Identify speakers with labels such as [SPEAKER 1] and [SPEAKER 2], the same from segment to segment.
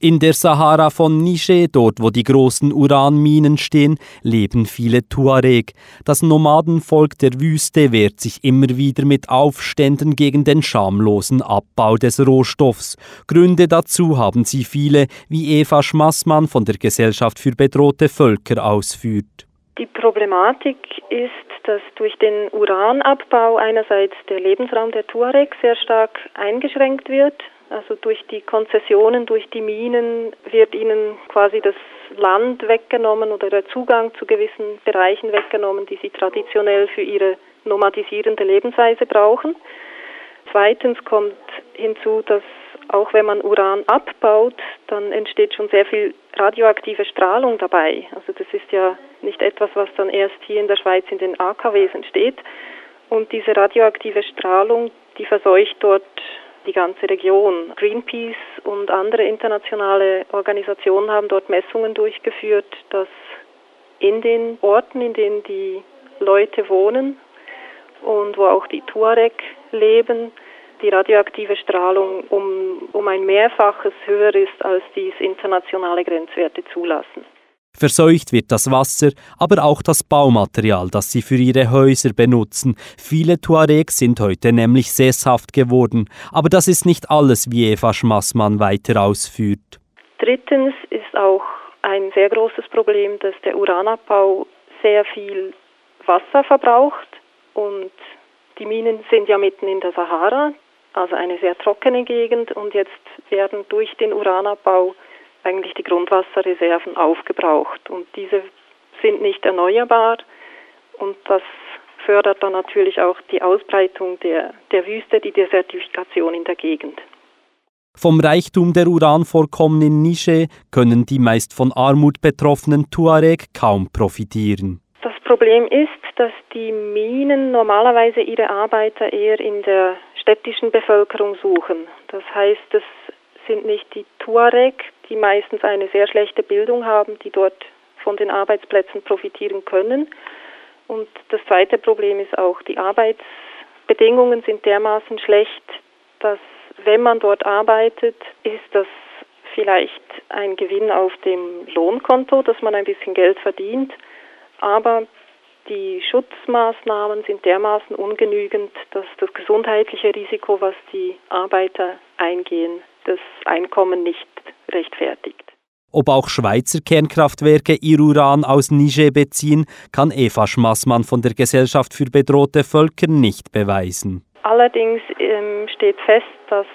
[SPEAKER 1] In der Sahara von Niger, dort wo die großen Uranminen stehen, leben viele Tuareg. Das Nomadenvolk der Wüste wehrt sich immer wieder mit Aufständen gegen den schamlosen Abbau des Rohstoffs. Gründe dazu haben sie viele, wie Eva Schmassmann von der Gesellschaft für bedrohte Völker ausführt.
[SPEAKER 2] Die Problematik ist, dass durch den Uranabbau einerseits der Lebensraum der Tuareg sehr stark eingeschränkt wird also durch die Konzessionen, durch die Minen wird ihnen quasi das Land weggenommen oder der Zugang zu gewissen Bereichen weggenommen, die sie traditionell für ihre nomadisierende Lebensweise brauchen. Zweitens kommt hinzu, dass auch wenn man Uran abbaut, dann entsteht schon sehr viel radioaktive Strahlung dabei. Also das ist ja nicht etwas, was dann erst hier in der Schweiz in den AKWs entsteht. Und diese radioaktive Strahlung, die verseucht dort die ganze Region. Greenpeace und andere internationale Organisationen haben dort Messungen durchgeführt, dass in den Orten, in denen die Leute wohnen und wo auch die Tuareg leben, die radioaktive Strahlung um, um ein Mehrfaches höher ist, als dies internationale Grenzwerte zulassen.
[SPEAKER 1] Verseucht wird das Wasser, aber auch das Baumaterial, das sie für ihre Häuser benutzen. Viele Tuaregs sind heute nämlich sesshaft geworden. Aber das ist nicht alles, wie Eva Schmassmann weiter ausführt.
[SPEAKER 2] Drittens ist auch ein sehr großes Problem, dass der Uranabbau sehr viel Wasser verbraucht und die Minen sind ja mitten in der Sahara, also eine sehr trockene Gegend und jetzt werden durch den Uranabbau eigentlich die Grundwasserreserven aufgebraucht und diese sind nicht erneuerbar und das fördert dann natürlich auch die Ausbreitung der, der Wüste, die Desertifikation in der Gegend.
[SPEAKER 1] Vom Reichtum der Uranvorkommen in Niger können die meist von Armut betroffenen Tuareg kaum profitieren.
[SPEAKER 2] Das Problem ist, dass die Minen normalerweise ihre Arbeiter eher in der städtischen Bevölkerung suchen. Das heißt, es sind nicht die Tuareg, die meistens eine sehr schlechte Bildung haben, die dort von den Arbeitsplätzen profitieren können. Und das zweite Problem ist auch, die Arbeitsbedingungen sind dermaßen schlecht, dass wenn man dort arbeitet, ist das vielleicht ein Gewinn auf dem Lohnkonto, dass man ein bisschen Geld verdient, aber die Schutzmaßnahmen sind dermaßen ungenügend, dass das gesundheitliche Risiko, was die Arbeiter eingehen, das Einkommen nicht rechtfertigt.
[SPEAKER 1] Ob auch Schweizer Kernkraftwerke ihr Uran aus Niger beziehen, kann Eva Schmassmann von der Gesellschaft für bedrohte Völker nicht beweisen.
[SPEAKER 2] Allerdings ähm, steht fest, dass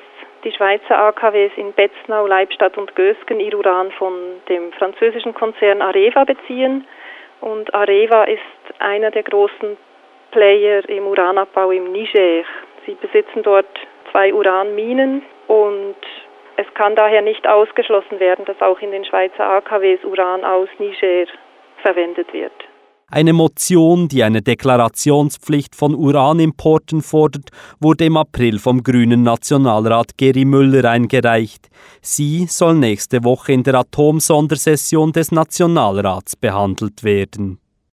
[SPEAKER 2] die Schweizer AKWs in Betznau, Leibstadt und Gösgen ihr Uran von dem französischen Konzern Areva beziehen. Und Areva ist einer der großen Player im Uranabbau im Niger. Sie besitzen dort zwei Uranminen es kann daher nicht ausgeschlossen werden, dass auch in den Schweizer AKWs Uran aus Niger verwendet wird.
[SPEAKER 1] Eine Motion, die eine Deklarationspflicht von Uranimporten fordert, wurde im April vom grünen Nationalrat Geri Müller eingereicht. Sie soll nächste Woche in der Atomsondersession des Nationalrats behandelt werden.